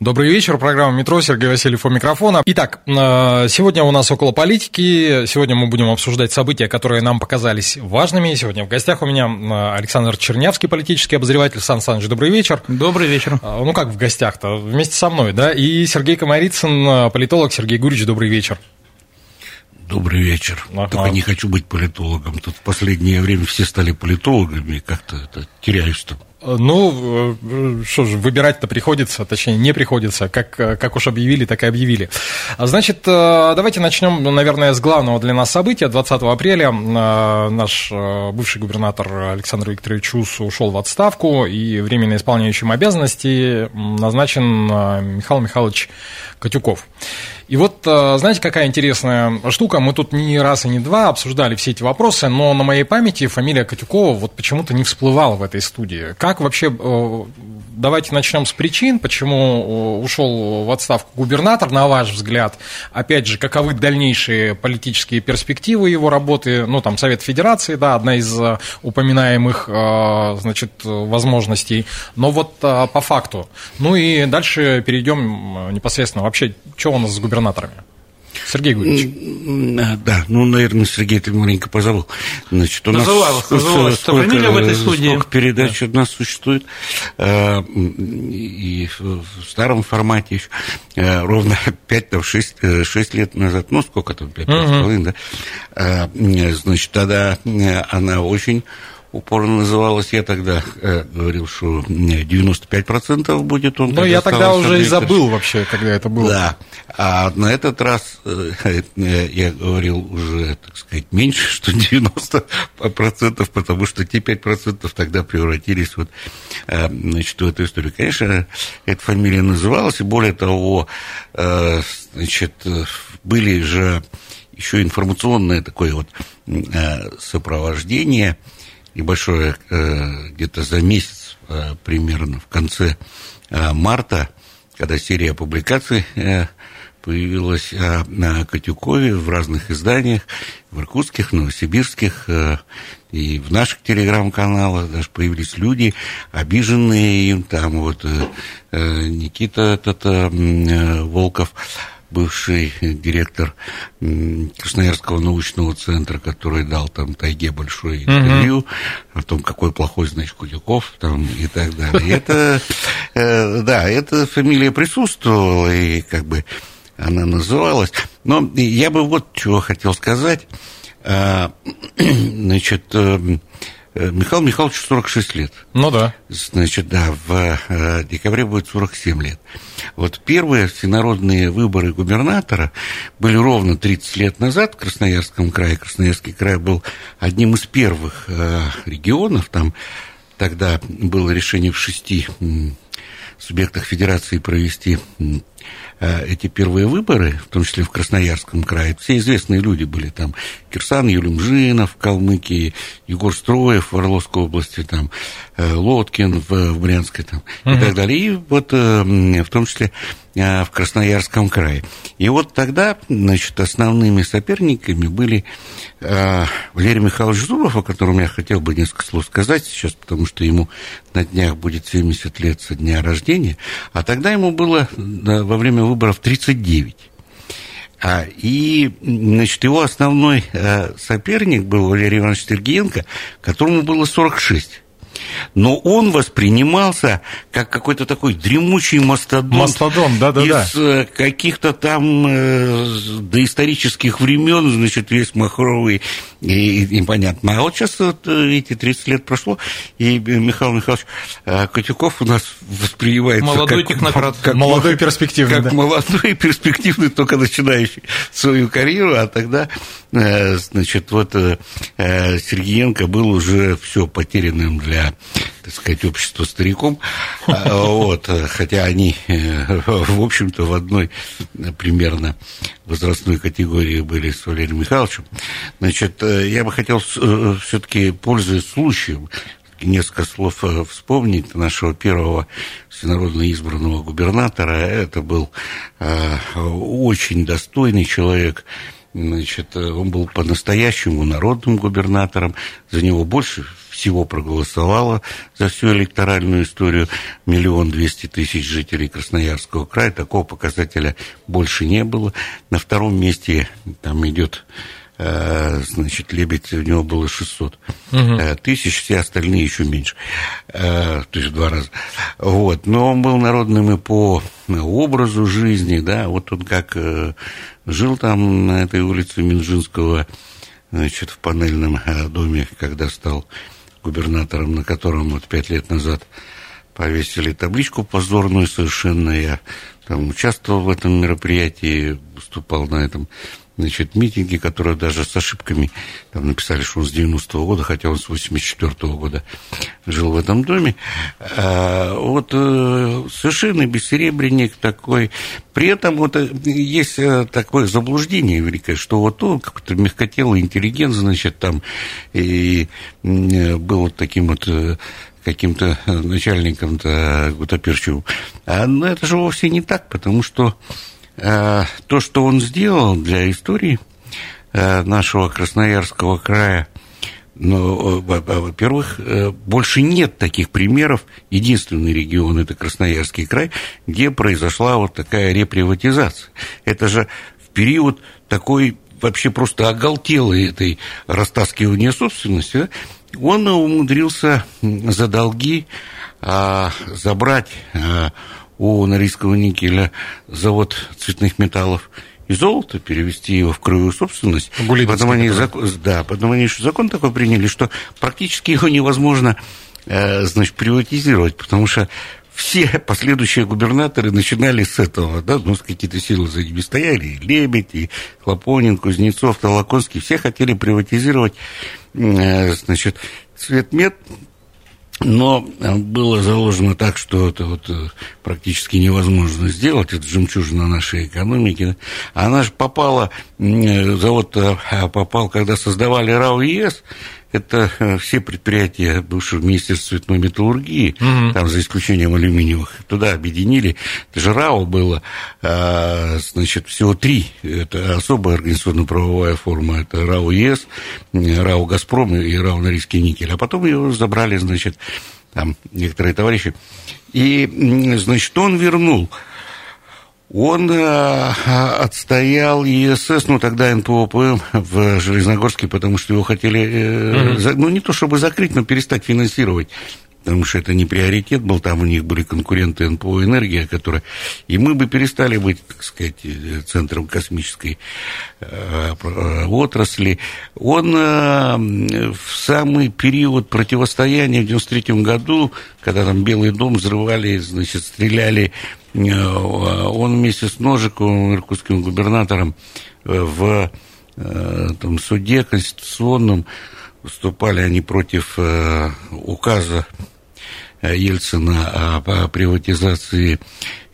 Добрый вечер, программа «Метро», Сергей Васильев у микрофона. Итак, э, сегодня у нас около политики, сегодня мы будем обсуждать события, которые нам показались важными. Сегодня в гостях у меня э, Александр Чернявский, политический обозреватель. Сан Саныч, добрый вечер. Добрый вечер. Э, Ну как в гостях-то, вместе со мной, да? И Сергей Комарицын, политолог. Сергей Гурич, добрый вечер. Добрый вечер. Ага. Только не хочу быть политологом. Тут в последнее время все стали политологами, как-то это, теряюсь там. Ну, э, что же, выбирать-то приходится, точнее, не приходится. Как, э, как уж объявили, так и объявили. А, Значит, э, давайте начнем, наверное, с главного для нас события. 20 апреля э, наш э, бывший губернатор Александр Викторович Чус ушел в отставку, и временно исполняющим обязанности назначен э, Михаил Михайлович Катюков. И вот, э, знаете, какая интересная штука, мы тут не раз и не два обсуждали все эти вопросы, но на моей памяти фамилия Катюкова вот почему-то не всплывала в этой студии. Как вообще, э, давайте начнем с причин, почему э, ушел в отставку губернатор, на ваш взгляд, опять же, каковы дальнейшие политические перспективы его работы, ну, там, Совет Федерации, да, одна из упоминаемых, значит, возможностей, но вот по факту. Ну и дальше перейдем непосредственно, вообще, что у нас с губернаторами? Сергей Гурьевич. А, Да, ну, наверное, Сергей, ты маленько позабыл. Значит, у нас называлось. с- сколько, Фамилия в этой студии? сколько передач у нас существует, м, и в старом формате еще, а, ровно 5-6 6 лет назад, ну, сколько там, 5 с половиной, да, м, значит, тогда она очень упорно называлась. Я тогда э, говорил, что м, 95% будет он. Ну, я тогда уже и забыл вообще, когда это было. Да. А на этот раз э, э, я говорил уже, так сказать, меньше, что 90%, потому что те 5% тогда превратились вот, э, значит, в эту историю. Конечно, эта фамилия называлась, и более того, э, значит, э, были же еще информационное такое вот э, сопровождение небольшое, э, где-то за месяц э, примерно в конце э, марта, когда серия публикаций появилась о Катюкове в разных изданиях, в иркутских, новосибирских и в наших телеграм-каналах даже появились люди, обиженные им, там вот Никита этот, э, м, э, Волков, бывший директор Красноярского научного центра, который дал там Тайге большое интервью о том, какой плохой, значит, Кудяков там и так далее. Это, э, да, эта фамилия присутствовала, и как бы она называлась. Но я бы вот чего хотел сказать. А, Значит, э, Михаил Михайлович 46 лет. Ну да. Значит, да, в э, декабре будет 47 лет. Вот первые всенародные выборы губернатора были ровно 30 лет назад в Красноярском крае. Красноярский край был одним из первых э, регионов. Там тогда было решение в шести субъектах федерации провести э, эти первые выборы, в том числе в Красноярском крае, все известные люди были там. Кирсан Юлюмжинов Калмыкии, Егор Строев в Орловской области, там, э, Лоткин в, в Брянской там, и так далее. И вот э, в том числе э, в Красноярском крае. И вот тогда, значит, основными соперниками были э, Валерий Михайлович Зубов, о котором я хотел бы несколько слов сказать сейчас, потому что ему на днях будет 70 лет со дня рождения, а тогда ему было во время выборов 39. А, и, значит, его основной э, соперник был Валерий Иванович Сергеенко, которому было 46. Но он воспринимался как какой-то такой дремучий мастодонт. Мастодонт, да-да-да. Из э, каких-то там э, доисторических времен, значит, весь махровый и, и непонятно. А вот сейчас, вот, э, видите, 30 лет прошло, и Михаил Михайлович э, Котюков у нас воспринимается Молодой как, технократ. как Молодой, перспективный, как да. молодой, перспективный, только начинающий свою карьеру, а тогда значит, вот Сергеенко был уже все потерянным для, так сказать, общества стариком, а, вот, хотя они, в общем-то, в одной примерно возрастной категории были с Валерием Михайловичем. Значит, я бы хотел все-таки, пользуясь случаем, несколько слов э, вспомнить нашего первого всенародно избранного губернатора. Это был э, очень достойный человек. Значит, э, он был по-настоящему народным губернатором. За него больше всего проголосовало за всю электоральную историю миллион двести тысяч жителей Красноярского края. Такого показателя больше не было. На втором месте там идет значит, Лебедь, у него было 600 угу. тысяч, все остальные еще меньше, э, то есть в два раза. Вот. Но он был народным и по образу жизни, да, вот он как жил там на этой улице Минжинского, значит, в панельном доме, когда стал губернатором, на котором вот пять лет назад повесили табличку позорную совершенно. Я там участвовал в этом мероприятии, выступал на этом значит, митинги, которые даже с ошибками там написали, что он с 90-го года, хотя он с 84-го года жил в этом доме. А, вот э, совершенно бессеребренник такой. При этом вот э, есть э, такое заблуждение великое, что вот он какой-то мягкотелый интеллигент, значит, там и был вот таким вот каким-то начальником-то гутоперчивым. А, но это же вовсе не так, потому что то, что он сделал для истории э, нашего Красноярского края, ну, во-первых, больше нет таких примеров. Единственный регион – это Красноярский край, где произошла вот такая реприватизация. Это же в период такой вообще просто оголтелой этой растаскивания собственности, он умудрился за долги а, забрать а, у Норильского никеля завод цветных металлов и золото, перевести его в краевую собственность. Потом они, закон, да, потом они еще закон такой приняли, что практически его невозможно э, значит, приватизировать, потому что все последующие губернаторы начинали с этого, да, ну, какие-то силы за ними стояли, и Лебедь, и Хлопонин, Кузнецов, Толоконский, все хотели приватизировать, э, значит, цветмет, но э, было заложено так, что это вот э, практически невозможно сделать, это жемчужина нашей экономики. Она же попала, э, завод попал, когда создавали РАО ЕС, это все предприятия бывшего Министерства цветной металлургии, угу. там за исключением алюминиевых, туда объединили. Это же РАО было, значит, всего три. Это особая организационно-правовая форма. Это РАО ЕС, РАО «Газпром» и РАО «Норильский никель». А потом его забрали, значит, там некоторые товарищи. И, значит, он вернул он э, отстоял ЕСС, ну тогда НПОПМ в Железногорске, потому что его хотели, за, ну не то чтобы закрыть, но перестать финансировать потому что это не приоритет был, там у них были конкуренты НПО «Энергия», которые... И мы бы перестали быть, так сказать, центром космической э, отрасли. Он э, в самый период противостояния в 93 году, когда там Белый дом взрывали, значит, стреляли, э, он вместе с Ножиковым, иркутским губернатором, в там, суде конституционном выступали они против указа Э, Ельцина о приватизации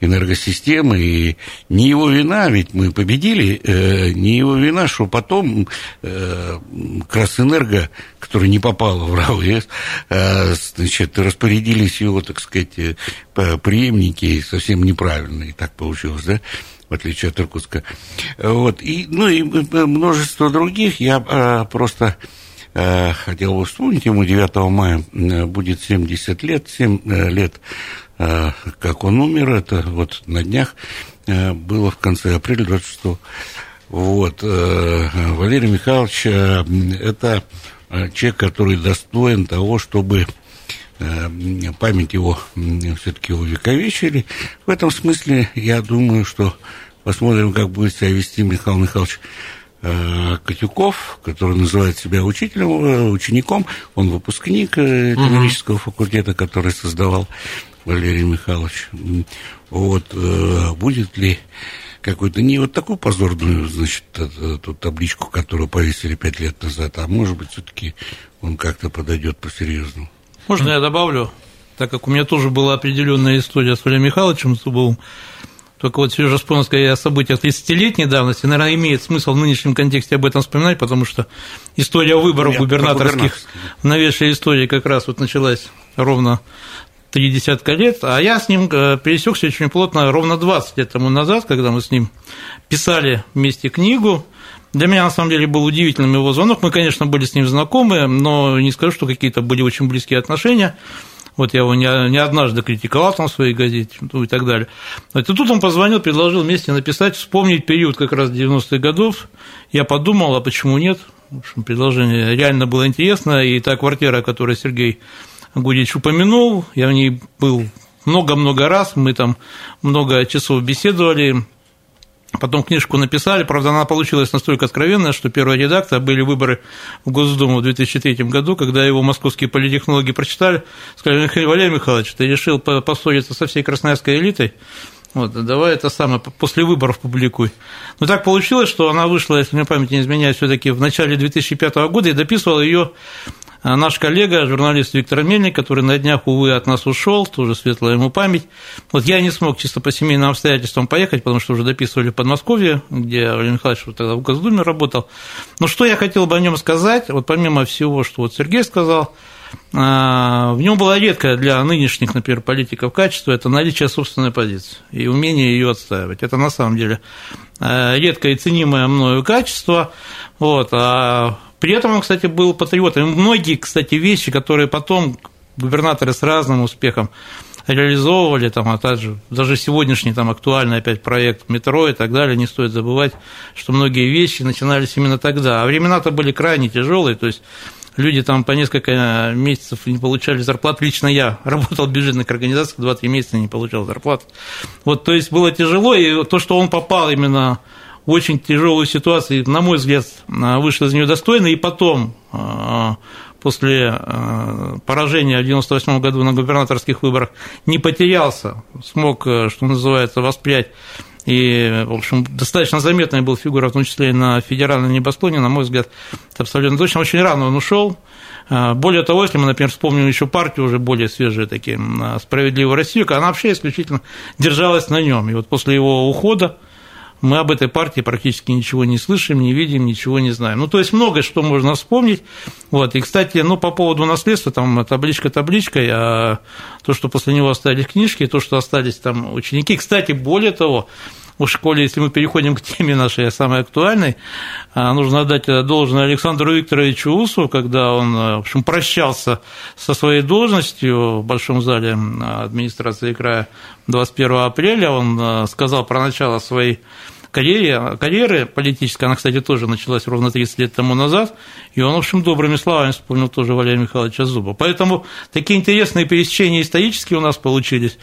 энергосистемы, и не его вина, ведь мы победили, э, не его вина, что потом э, Красэнерго, который не попал в РАО ЕС, значит, распорядились его, так сказать, преемники совсем неправильно, и так получилось, да? в отличие от Иркутска. Вот. И, ну и множество других. Я просто Э, хотел бы вспомнить, ему 9 мая э, будет 70 лет, 7 э, лет, как он умер, это вот на днях было в конце апреля 26 Вот, Валерий Михайлович, это человек, который достоин того, чтобы память его все-таки увековечили. В этом смысле я думаю, что посмотрим, как будет себя вести Михаил Михайлович Э, Котюков, который называет себя учителем, э, учеником, он выпускник э, экономического факультета, который создавал Валерий Михайлович. Вот, будет ли какую-то, не вот такую позорную, значит, эту табличку, которую повесили пять лет назад, а может быть, все-таки он как-то подойдет по-серьезному. Можно я добавлю, так как у меня тоже была определенная история с Валерием Михайловичем Зубовым, только вот свежо вспомнил о событиях 30-летней давности, наверное, имеет смысл в нынешнем контексте об этом вспоминать, потому что история выборов губернаторских в новейшей истории как раз вот началась ровно три десятка лет, а я с ним э, пересекся очень плотно ровно 20 лет тому назад, когда мы с ним писали вместе книгу. Для меня, на самом деле, был удивительным его звонок. Мы, конечно, были с ним знакомы, но не скажу, что какие-то были очень близкие отношения. Вот я его не, не однажды критиковал там в своей газете ну, и так далее. И тут он позвонил, предложил вместе написать, вспомнить период как раз 90-х годов. Я подумал, а почему нет? В общем, предложение реально было интересно, и та квартира, которую Сергей Гудич упомянул, я в ней был много-много раз, мы там много часов беседовали, Потом книжку написали, правда, она получилась настолько откровенная, что первая редакция были выборы в Госдуму в 2003 году, когда его московские политехнологи прочитали, сказали, Валерий Михайлович, ты решил поссориться со всей красноярской элитой, вот, давай это самое после выборов публикуй. Но так получилось, что она вышла, если мне память не изменяет, все-таки в начале 2005 года и дописывал ее наш коллега, журналист Виктор Мельник, который на днях, увы, от нас ушел, тоже светлая ему память. Вот я не смог чисто по семейным обстоятельствам поехать, потому что уже дописывали в Подмосковье, где Валерий Михайлович тогда в Госдуме работал. Но что я хотел бы о нем сказать, вот помимо всего, что вот Сергей сказал, а, в нем было редкое для нынешних, например, политиков качество – это наличие собственной позиции и умение ее отстаивать. Это на самом деле а, редкое и ценимое мною качество. Вот. А при этом он, кстати, был патриотом. Многие, кстати, вещи, которые потом губернаторы с разным успехом реализовывали, там, а также даже сегодняшний там, актуальный опять проект метро и так далее, не стоит забывать, что многие вещи начинались именно тогда. А времена-то были крайне тяжелые, то есть люди там по несколько месяцев не получали зарплату. Лично я работал в бюджетных организациях, 2-3 месяца не получал зарплату. Вот, то есть было тяжело, и то, что он попал именно очень тяжелую ситуацию, на мой взгляд, вышел из нее достойно, и потом, а, после а, поражения в 1998 году на губернаторских выборах, не потерялся, смог, что называется, воспрять и, в общем, достаточно заметная была фигура, в том числе и на федеральном небосклоне, на мой взгляд, это абсолютно точно. Очень рано он ушел. А, более того, если мы, например, вспомним еще партию уже более свежие такие, «Справедливую Россию», она вообще исключительно держалась на нем. И вот после его ухода, мы об этой партии практически ничего не слышим, не видим, ничего не знаем. Ну, то есть многое, что можно вспомнить. Вот. И, кстати, ну, по поводу наследства, там табличка табличкой, а то, что после него остались книжки, то, что остались там ученики. Кстати, более того, в школе, если мы переходим к теме нашей самой актуальной, а, нужно отдать должное Александру Викторовичу Усу, когда он, в общем, прощался со своей должностью в Большом зале администрации края 21 апреля. Он а, сказал про начало своей карьере, карьеры политической, она, кстати, тоже началась ровно 30 лет тому назад, и он, в общем, добрыми словами вспомнил тоже Валерия Михайловича Зуба. Поэтому такие интересные пересечения исторические у нас получились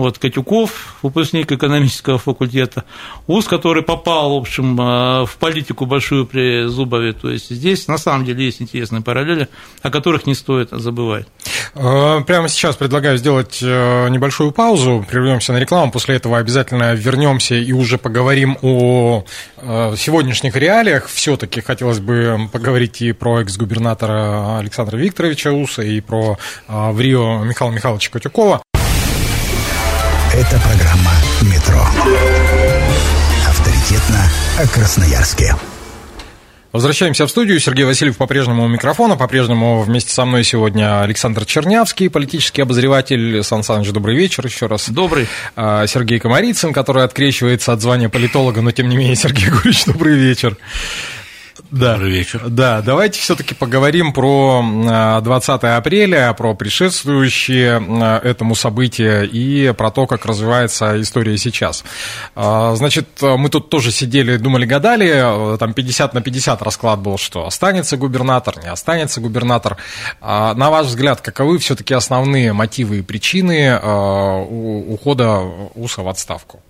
вот Катюков, выпускник экономического факультета, УЗ, который попал, в общем, э, в политику большую при Зубове. То есть здесь на самом деле есть интересные параллели, о которых не стоит забывать. Э, прямо сейчас предлагаю сделать э, небольшую паузу, прервемся на рекламу, после этого обязательно вернемся и уже поговорим о сегодняшних реалиях. Все-таки хотелось бы поговорить и про экс-губернатора Александра Викторовича Уса, и про в Рио Михаила Михайловича Катюкова. Это программа «Метро». Авторитетно о Красноярске. Возвращаемся в студию. Сергей Васильев по-прежнему у микрофона. По-прежнему вместе со мной сегодня Александр Чернявский, политический обозреватель. Сан Саныч, добрый вечер еще раз. Добрый. А, Сергей Комарицын, который открещивается от звания политолога, но тем не менее, Сергей Гурич, добрый вечер. Да. Добрый вечер. Да, давайте все-таки поговорим про 20 апреля, про предшествующие этому событию и про то, как развивается история сейчас. А, значит, мы тут тоже сидели, думали, гадали, там 50 на 50 расклад был, что останется губернатор, не останется губернатор. А, на ваш взгляд, каковы все-таки основные мотивы и причины а, ухода УСа в отставку?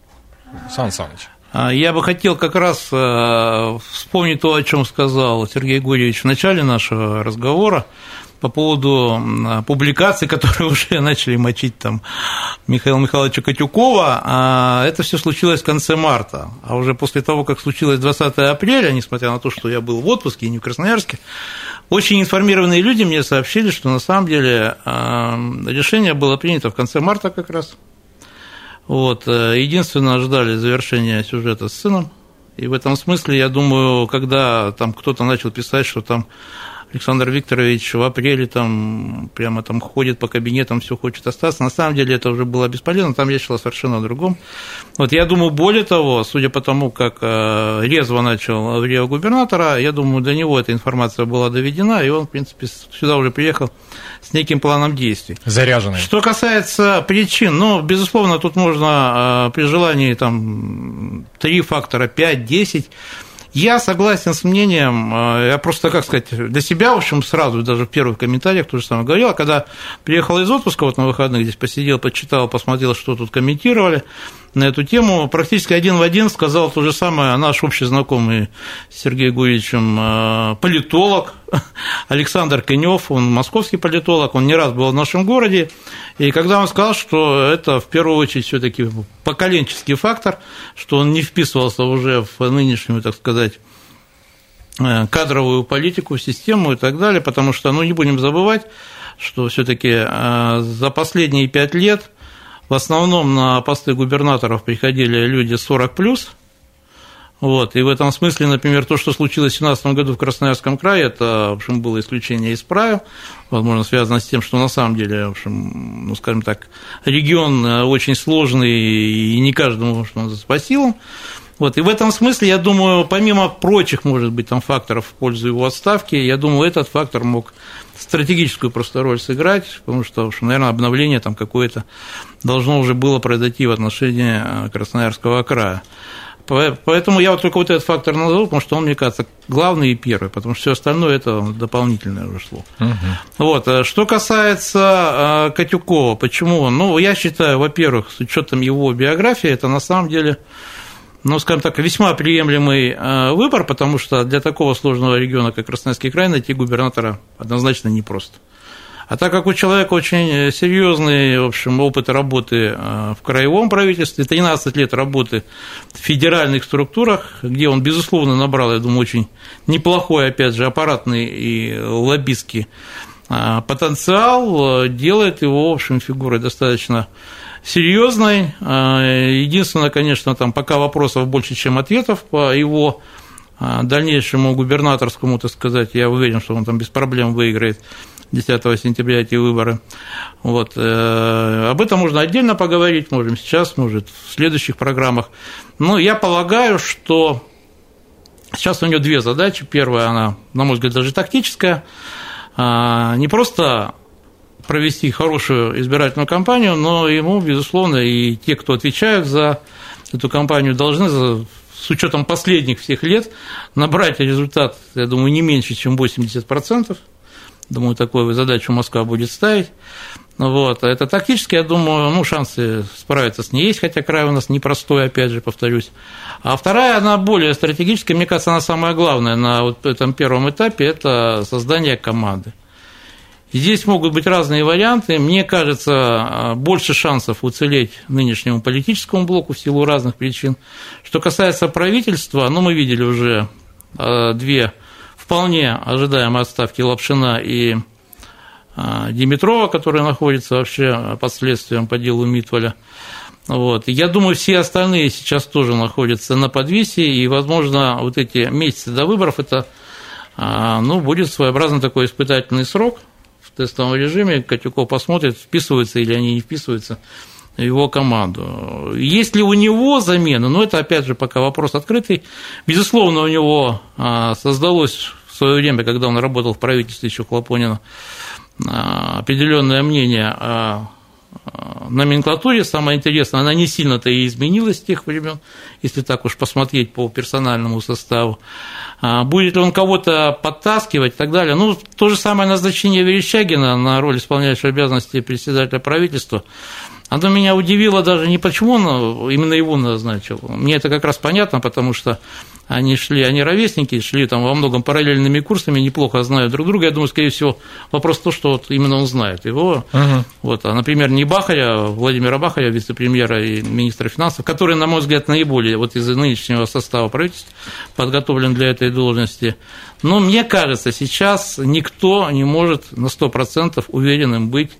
Сан Саныч. А, я бы хотел как раз э, вспомнить то, о чем сказал Сергей Гурьевич в начале нашего разговора, по поводу публикаций, которые уже начали мочить там Михаила Михайловича Котюкова. А это все случилось в конце марта. А уже после того, как случилось 20 апреля, несмотря на то, что я был в отпуске и не в Красноярске, очень информированные люди мне сообщили, что на самом деле решение было принято в конце марта как раз. Вот. Э, единственное, ждали завершения сюжета с сыном. И в этом смысле, я думаю, когда там кто-то начал писать, что там Александр Викторович в апреле там прямо там ходит по кабинетам, все хочет остаться. На самом деле это уже было бесполезно, там речь шла совершенно о другом. Вот я думаю, более того, судя по тому, как э, резво начал Рио губернатора, я думаю, до него эта информация была доведена, и он, в принципе, сюда уже приехал с неким планом действий. Заряженный. Что касается причин, ну, безусловно, тут можно э, при желании там три фактора, пять, десять я согласен с мнением, э, я просто, как сказать, для себя, в общем, сразу, даже в первых комментариях то же самое говорил, а когда приехал из отпуска вот на выходных, здесь посидел, почитал, посмотрел, что тут комментировали, на эту тему. Практически один в один сказал то же самое наш общий знакомый с Сергеем Гурьевичем э, политолог Александр Конев, он московский политолог, он не раз был в нашем городе, и когда он сказал, что это в первую очередь все таки поколенческий фактор, что он не вписывался уже в нынешнюю, так сказать, э, кадровую политику, систему и так далее, потому что, ну, не будем забывать, что все таки э, за последние пять лет – в основном на посты губернаторов приходили люди 40 плюс. Вот, и в этом смысле, например, то, что случилось в 2017 году в Красноярском крае, это, в общем, было исключение из правил, возможно, связано с тем, что на самом деле, в общем, ну, скажем так, регион очень сложный, и не каждому, что называется, по силам. Вот, и в этом смысле, я думаю, помимо прочих, может быть, там факторов в пользу его отставки, я думаю, этот фактор мог стратегическую просто роль сыграть, потому что, наверное, обновление там какое-то должно уже было произойти в отношении э, Красноярского края. Поэтому я вот только вот этот фактор назову, потому что он, мне кажется, главный и первый, потому что все остальное это дополнительное уже шло. Угу. Вот. Э, что касается э, Катюкова, почему он? Ну, я считаю, во-первых, с учетом его биографии, это на самом деле ну, скажем так, весьма приемлемый э, выбор, потому что для такого сложного региона, как Красноярский край, найти губернатора однозначно непросто. А так как у человека очень серьезный, в общем, опыт работы э, в краевом правительстве, 13 лет работы в федеральных структурах, где он, безусловно, набрал, я думаю, очень неплохой, опять же, аппаратный и лоббистский э, потенциал, делает его, в общем, фигурой достаточно серьезной. Единственное, конечно, там пока вопросов больше, чем ответов по его дальнейшему губернаторскому, так сказать, я уверен, что он там без проблем выиграет 10 сентября эти выборы. Вот. Э, об этом можно отдельно поговорить, можем сейчас, может, в следующих программах. Но я полагаю, что сейчас у него две задачи. Первая, она, на мой взгляд, даже тактическая. А, не просто провести хорошую избирательную кампанию, но ему, безусловно, и те, кто отвечают за эту кампанию, должны с учетом последних всех лет набрать результат, я думаю, не меньше, чем 80%. Думаю, такую задачу Москва будет ставить. Вот. А это тактически, я думаю, ну, шансы справиться с ней есть, хотя край у нас непростой, опять же, повторюсь. А вторая, она более стратегическая, мне кажется, она самая главная на вот этом первом этапе, это создание команды. Здесь могут быть разные варианты. Мне кажется, а, больше шансов уцелеть нынешнему политическому блоку в силу разных причин. Что касается правительства, ну, мы видели уже а, две вполне ожидаемые отставки Лапшина и а, Димитрова, которые находятся вообще под следствием по делу Митволя. Вот. Я думаю, все остальные сейчас тоже находятся на подвесе, и, возможно, вот эти месяцы до выборов это ну, будет своеобразный такой испытательный срок – тестовом режиме, Катюков посмотрит, вписываются или они не вписываются в его команду. Есть ли у него замена? Ну, это, опять же, пока вопрос открытый. Безусловно, у него а, создалось в свое время, когда он работал в правительстве еще Хлопонина, а, определенное мнение о номенклатуре. Самое интересное, она не сильно-то и изменилась с тех времен, если так уж посмотреть по персональному составу. А, будет ли он кого-то подтаскивать и так далее. Ну, то же самое назначение Верещагина на роль исполняющего обязанности председателя правительства. Оно меня удивило даже не почему он именно его назначил. Мне это как раз понятно, потому что они шли, они ровесники, шли там во многом параллельными курсами, неплохо знают друг друга. Я думаю, скорее всего, вопрос в том, что вот именно он знает его. Угу. Вот, а, например, не Бахаря, а Владимира Бахаря, вице-премьера и министра финансов, который, на мой взгляд, наиболее вот из нынешнего состава правительства подготовлен для этой должности. Но мне кажется, сейчас никто не может на 100% уверенным быть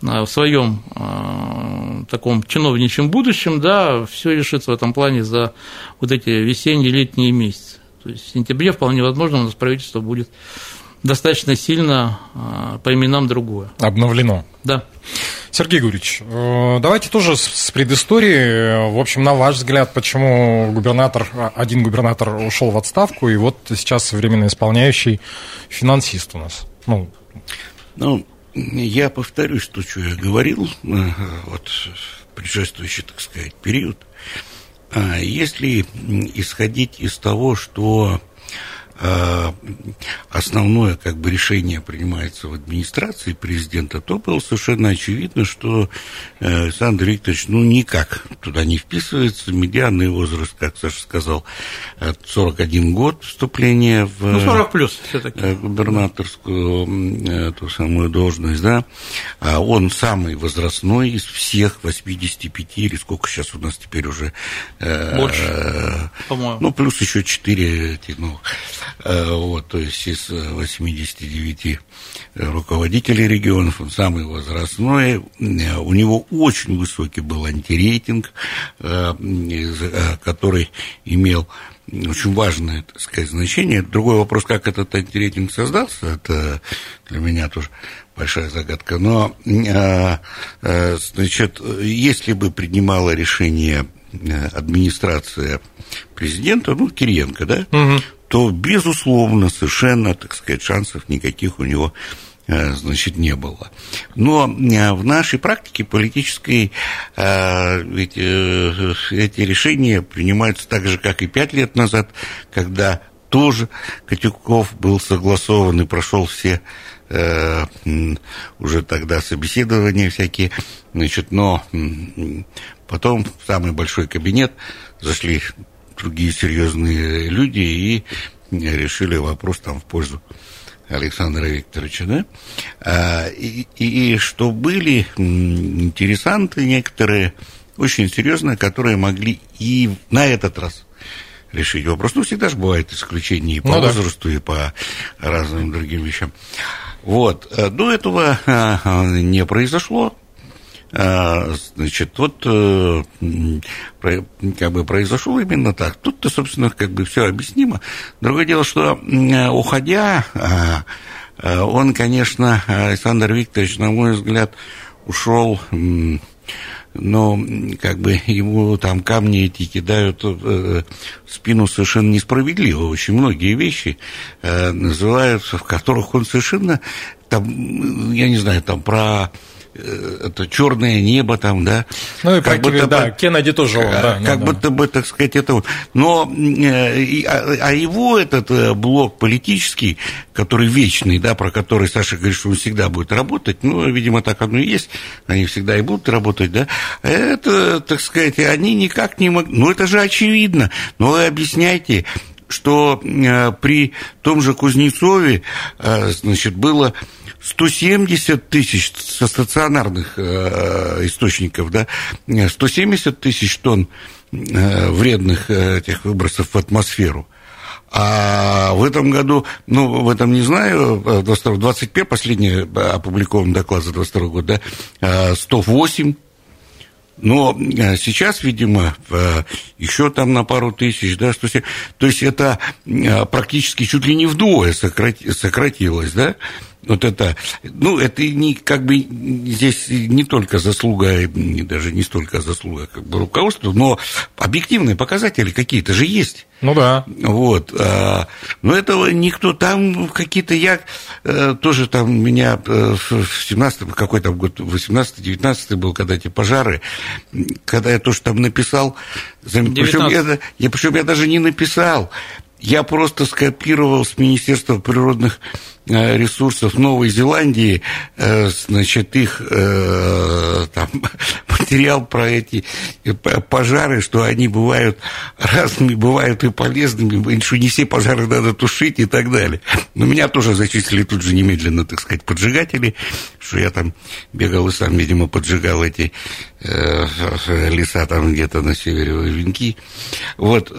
в своем э, таком чиновничьем будущем, да, все решится в этом плане за вот эти весенние, летние месяцы. То есть в сентябре вполне возможно у нас правительство будет достаточно сильно э, по именам другое. Обновлено. Да. Сергей Гурьевич, э, давайте тоже с предыстории. В общем, на ваш взгляд, почему губернатор, один губернатор ушел в отставку, и вот сейчас временно исполняющий финансист у нас? Ну, ну я повторюсь то, что я говорил, э, вот предшествующий, так сказать, период. А если исходить из того, что основное как бы решение принимается в администрации президента, то было совершенно очевидно, что э, Александр Викторович ну никак туда не вписывается. Медианный возраст, как Саша сказал, 41 год вступления в ну, 40 плюс э, губернаторскую ту самую должность, да. А он самый возрастной из всех 85 или сколько сейчас у нас теперь уже э, больше, по-моему. Ну, плюс еще 4 эти, ну, Э, вот, то есть из 89 руководителей регионов, он самый возрастной, у него очень высокий был антирейтинг, э, э, который имел очень важное, так сказать, значение. Другой вопрос, как этот антирейтинг создался, это для меня тоже большая загадка. Но, значит, если бы принимала решение администрация президента, ну, Кириенко, да, угу то, безусловно, совершенно, так сказать, шансов никаких у него э, значит, не было. Но э, в нашей практике политической э, ведь эти решения принимаются так же, как и пять лет назад, когда тоже Котюков был согласован и прошел все уже тогда собеседования всякие, значит, но потом в самый большой кабинет зашли другие серьезные люди и решили вопрос там в пользу Александра Викторовича, да, а, и, и, и что были интересанты некоторые, очень серьезные, которые могли и на этот раз решить вопрос. Ну, всегда же бывают исключения и по ну, возрасту, да. и по разным другим вещам. Вот. До этого а, не произошло. А, значит, вот э, как бы произошло именно так. Тут-то, собственно, как бы все объяснимо. Другое дело, что уходя, а, а, он, конечно, Александр Викторович, на мой взгляд, ушел но как бы ему там камни эти кидают э, в спину совершенно несправедливо. Очень многие вещи э, называются, в которых он совершенно там, я не знаю, там про Э, это черное небо там, да. Ну и как будто да, бы, Кеннеди тоже он, да. Как ну, будто да. бы, так сказать, это Но, э, а, а его этот э, блок политический, который вечный, да, про который Саша говорит, что он всегда будет работать, ну, видимо, так оно и есть, они всегда и будут работать, да, это, так сказать, они никак не могут, ну, это же очевидно, но вы объясняйте, что при том же Кузнецове, значит, было 170 тысяч со стационарных э, источников, да, 170 тысяч тонн э, вредных э, этих выбросов в атмосферу. А в этом году, ну, в этом не знаю, 22, 21, последний опубликован доклад за 22 год, да, 108 но сейчас, видимо, еще там на пару тысяч, да, 107, то есть это практически чуть ли не вдвое сократилось, да, вот это, ну, это не, как бы здесь не только заслуга, даже не столько заслуга как бы руководства, но объективные показатели какие-то же есть. Ну да. Вот. А, но этого никто там какие-то я э, тоже там меня э, в 17 какой там год, 18-19 был, когда эти пожары, когда я тоже там написал, причем я, я, причем я даже не написал, я просто скопировал с Министерства природных ресурсов Новой Зеландии, э, значит, их э, там, материал про эти пожары, что они бывают разными, бывают и полезными, что не все пожары надо тушить и так далее. Но меня тоже зачислили тут же немедленно, так сказать, поджигатели, что я там бегал и сам, видимо, поджигал эти леса там где-то на севере Венки. Вот.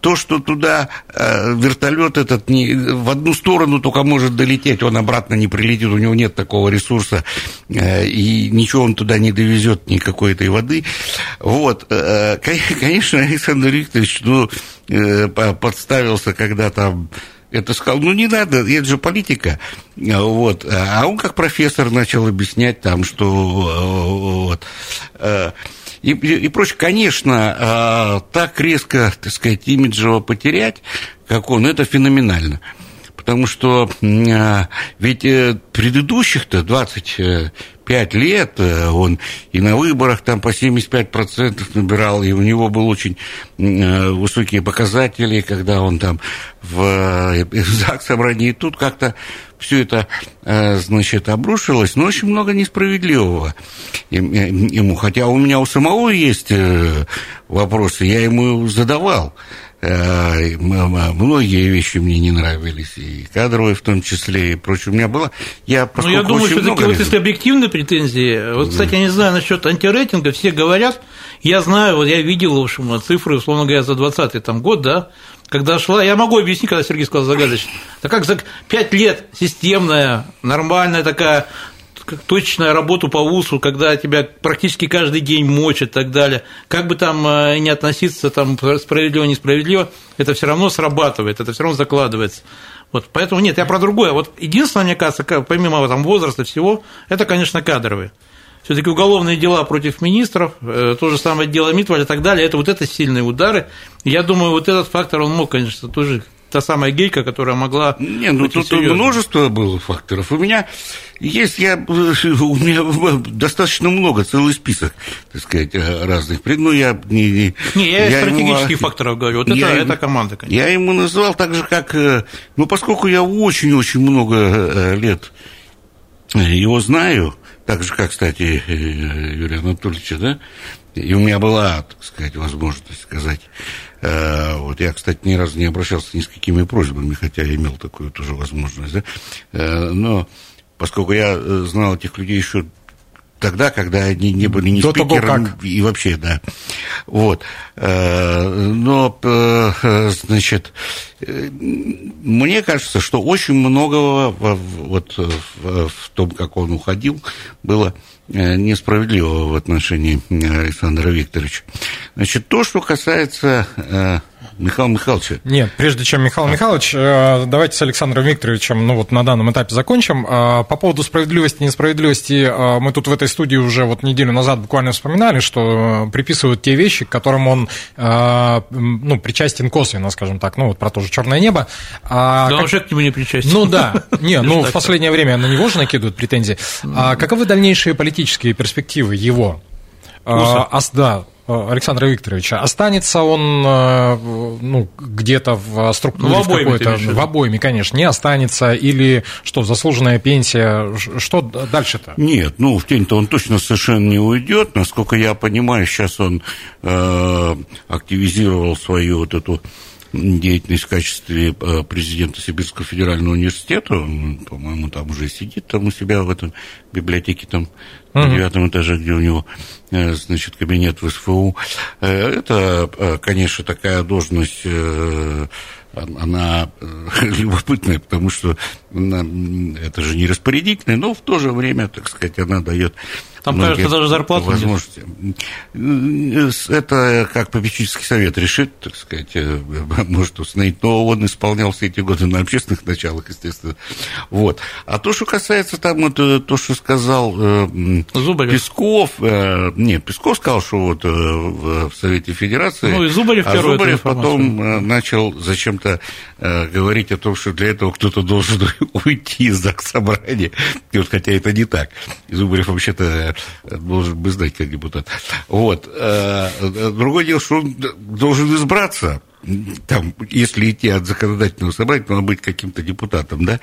То, что туда Э, вертолет этот не, в одну сторону только может долететь, он обратно не прилетит, у него нет такого ресурса, э, и ничего он туда не довезет, никакой этой воды. Вот, э, конечно, Александр Викторович, ну, подставился, когда там это сказал, ну не надо, это же политика. Вот. А он как профессор начал объяснять там, что вот, и, и прочее. Конечно, так резко, так сказать, имиджево потерять, как он, это феноменально. Потому что а, ведь э, предыдущих-то 25 лет э, он и на выборах там по 75% набирал, и у него был очень э, высокие показатели, когда он там в, в ЗАГС собрании. И тут как-то все это, значит, обрушилось, но очень много несправедливого ему. Хотя у меня у самого есть вопросы, я ему задавал. Э, многие вещи мне не нравились, и кадровые в том числе, и прочее. У меня было... Я, ну, я думаю, что таки вот если объективные претензии... Вот, кстати, я не знаю насчет антирейтинга, все говорят, я знаю, вот я видел, в общем, цифры, условно говоря, за 20 там, год, да, когда шла, я могу объяснить, когда Сергей сказал загадочно, так как за 5 лет системная, нормальная такая точная работа по ВУЗу, когда тебя практически каждый день мочат и так далее, как бы там э, не относиться там справедливо, несправедливо, это все равно срабатывает, это все равно закладывается. Вот, поэтому нет, я про другое. Вот единственное, мне кажется, помимо там, возраста всего, это, конечно, кадровые. Все-таки уголовные дела против министров, э, то же самое дело Митваля и так далее, это вот это сильные удары. Я думаю, вот этот фактор, он мог, конечно, тоже та самая гейка, которая могла... Не, ну тут серьезной. множество было факторов. У меня есть, я, у меня достаточно много, целый список, так сказать, разных. Ну, я не... Не, не я, я стратегических ему, факторов говорю. Вот я, это, это команда, конечно. Я ему назвал так же, как... Э, ну, поскольку я очень-очень много э, лет его знаю, так же, как, кстати, э, Юрия Анатольевича, да, и у меня была, так сказать, возможность сказать вот я, кстати, ни разу не обращался ни с какими просьбами, хотя я имел такую тоже возможность. Да? Э, но поскольку я э, знал этих людей еще тогда, когда они не были ни До спикером и вообще, да. Вот. Но, значит, мне кажется, что очень многого вот в том, как он уходил, было несправедливого в отношении Александра Викторовича. Значит, то, что касается э, Михаила Михайловича. Нет, прежде чем Михаил а. Михайлович, э, давайте с Александром Викторовичем, ну вот на данном этапе закончим. Э, по поводу справедливости и несправедливости, э, мы тут в этой студии уже вот неделю назад буквально вспоминали, что приписывают те вещи, к которым он, ну, причастен косвенно, скажем так, ну вот про то же черное небо. А, да, как... уже к нему не причастен. Ну да, не, ну в последнее время на него же накидывают претензии. А каковы дальнейшие политические перспективы его? А, да, Э, Александра Викторовича. Останется он э, ну, где-то в структуре ну, в какой-то, в обойме, конечно, не останется, или что, заслуженная пенсия, что дальше-то? Нет, ну, в тень-то он точно совершенно не уйдет, насколько я понимаю, сейчас он э, активизировал свою вот эту деятельность в качестве э, президента Сибирского федерального университета, он, по-моему, там уже сидит там у себя в этом библиотеке там uh-huh. на девятом этаже, где у него, э, значит, кабинет в СФУ. Э, это, конечно, такая должность она любопытная, потому что это же не распорядительная, но в то же время, так сказать, она дает там, кажется, даже зарплату возможности. Это как попечительский совет решит, так сказать, э, может установить. Но он исполнял все эти годы на общественных началах, естественно. Вот. А то, что касается там, вот, э, то, что сказал э, Зубарев. Песков, не, Песков сказал, что вот в Совете Федерации, ну, и Зубарев, а Зубарев потом начал зачем-то говорить о том, что для этого кто-то должен уйти из собрания. И вот, хотя это не так. Зубарев вообще-то должен бы знать как депутат. Вот. Э, другое дело, что он должен избраться там, если идти от законодательного собрания, то надо быть каким-то депутатом, да,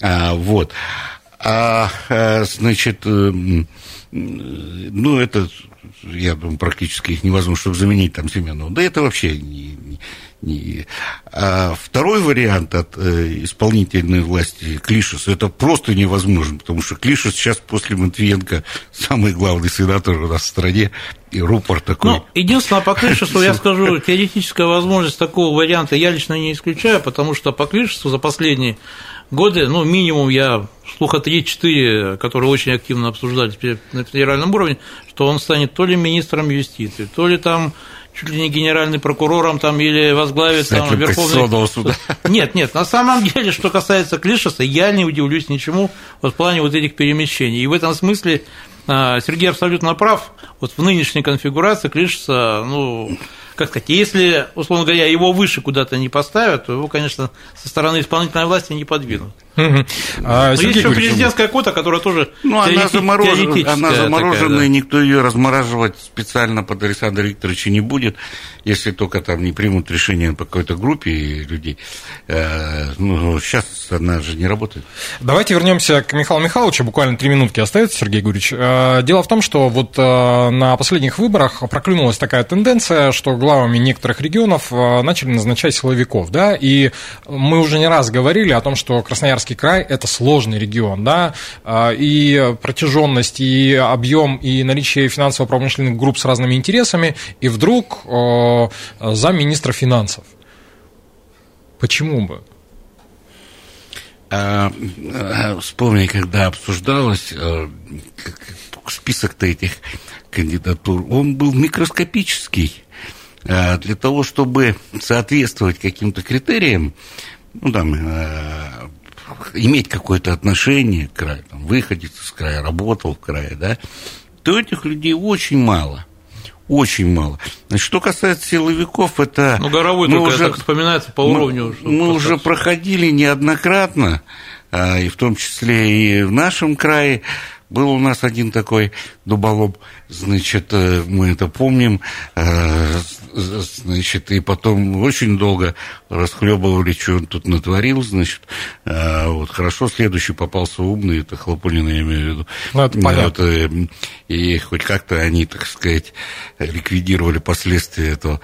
а, вот. А, значит, ну, это, я думаю, практически невозможно, чтобы заменить там Семенова. Да это вообще не, не. А второй вариант от э, исполнительной власти Клишес, это просто невозможно, потому что Клишес сейчас после Матвиенко самый главный сенатор у нас в стране, и рупор такой. Ну, единственное, по Клишесу я скажу, теоретическая возможность такого варианта я лично не исключаю, потому что по Клишесу за последние годы, ну, минимум я слуха 3-4, которые очень активно обсуждались на федеральном уровне, что он станет то ли министром юстиции, то ли там чуть ли не генеральным прокурором там или возглавит там Верховный суда. Нет, нет, на самом деле, что касается Клишеса, я не удивлюсь ничему вот в плане вот этих перемещений. И в этом смысле а, Сергей абсолютно прав. Вот в нынешней конфигурации Клишеса, ну, как сказать, если, условно говоря, его выше куда-то не поставят, то его, конечно, со стороны исполнительной власти не подвинут. Угу. А, есть еще президентская кота, которая тоже ну, она, заморожена, она замороженная, такая, да. никто ее размораживать специально под Александра Викторовича не будет, если только там не примут решение по какой-то группе людей. Э, ну, сейчас она же не работает. Давайте вернемся к Михаилу Михайловичу, буквально три минутки остается, Сергей Гурьевич. Э, дело в том, что вот э, на последних выборах проклюнулась такая тенденция, что главами некоторых регионов начали назначать силовиков, да, и мы уже не раз говорили о том, что Красноярск Красноярский край – это сложный регион, да, а, и протяженность, и объем, и наличие финансово-промышленных групп с разными интересами, и вдруг замминистра финансов. Почему бы? А, а, вспомни, когда обсуждалось список-то этих кандидатур, он был микроскопический. Для того, чтобы соответствовать каким-то критериям, ну, там, иметь какое-то отношение к краю, там, выходить из края, работал в крае, да, то этих людей очень мало. Очень мало. Значит, что касается силовиков, это... Ну, Горовой мы только уже, так вспоминается по уровню. Мы, мы уже проходили неоднократно, а, и в том числе и в нашем крае, был у нас один такой дуболом, значит, э, мы это помним, э, значит, и потом очень долго расхлебывали, что он тут натворил, значит, э, вот хорошо, следующий попался умный, это Хлопулин, я имею в виду. Ну, это понятно. Вот, и хоть как-то они, так сказать, ликвидировали последствия этого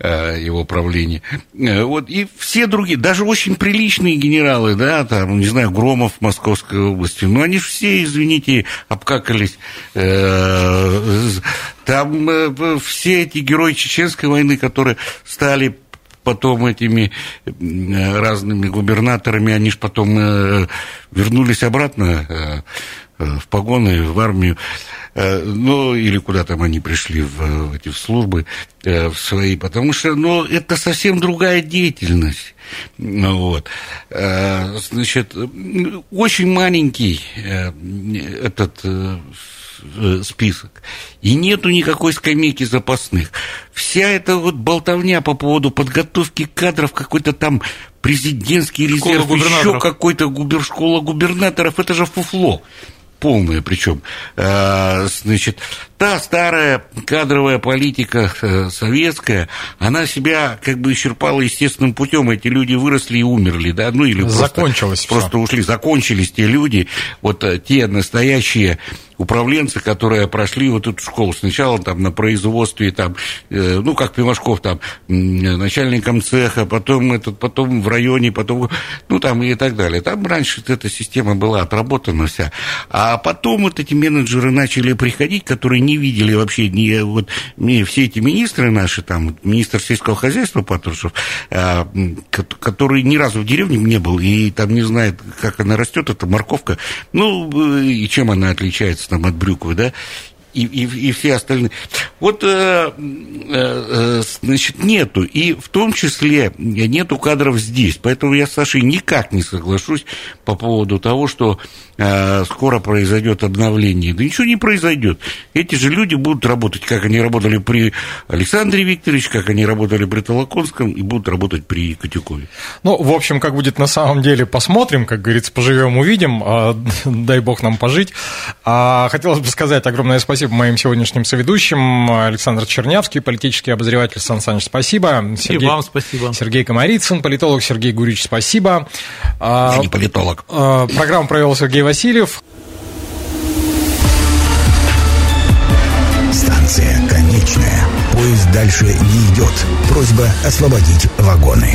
его правления. Вот, и все другие, даже очень приличные генералы, да, там, не знаю, Громов Московской области, но они же все, извините, обкакались там э, все эти герои Чеченской войны, которые стали потом этими разными губернаторами, они же потом э, вернулись обратно э, в погоны, в армию, ну, или куда там они пришли в, эти в службы в свои, потому что, ну, это совсем другая деятельность. Ну, вот. Значит, очень маленький этот Э, список. И нету никакой скамейки запасных. Вся эта вот болтовня по поводу подготовки кадров, какой-то там президентский резерв, еще какой-то губер, школа губернаторов, это же фуфло полное причем. А, значит, та старая кадровая политика э, советская, она себя как бы исчерпала естественным путем. Эти люди выросли и умерли, да, ну или Закончилось просто, просто ушли. Закончились те люди, вот э, те настоящие управленцы, которые прошли вот эту школу. Сначала там на производстве, там, э, ну, как Пимашков, там, начальником цеха, потом, этот, потом в районе, потом, ну, там и так далее. Там раньше эта система была отработана вся. А потом вот эти менеджеры начали приходить, которые не видели вообще, не, вот, не, все эти министры наши, там, министр сельского хозяйства Патрушев, а, который ни разу в деревне не был, и там не знает, как она растет, эта морковка, ну, э, и чем она отличается там от брюквы, да, и, и, и все остальные. Вот, э, э, значит, нету. И в том числе нету кадров здесь. Поэтому я с Сашей никак не соглашусь по поводу того, что э, скоро произойдет обновление. Да ничего не произойдет. Эти же люди будут работать, как они работали при Александре Викторовиче, как они работали при Толоконском, и будут работать при Котюкове. Ну, в общем, как будет на самом деле, посмотрим, как говорится, поживем, увидим. Дай бог нам пожить. А хотелось бы сказать огромное спасибо Спасибо моим сегодняшним соведущим. Александр Чернявский, политический обозреватель Сан Саныч, спасибо. Сергей, И вам спасибо. Сергей Комарицын, политолог Сергей Гурич, спасибо. Я не политолог. Программу провел Сергей Васильев. Станция конечная. Поезд дальше не идет. Просьба освободить вагоны.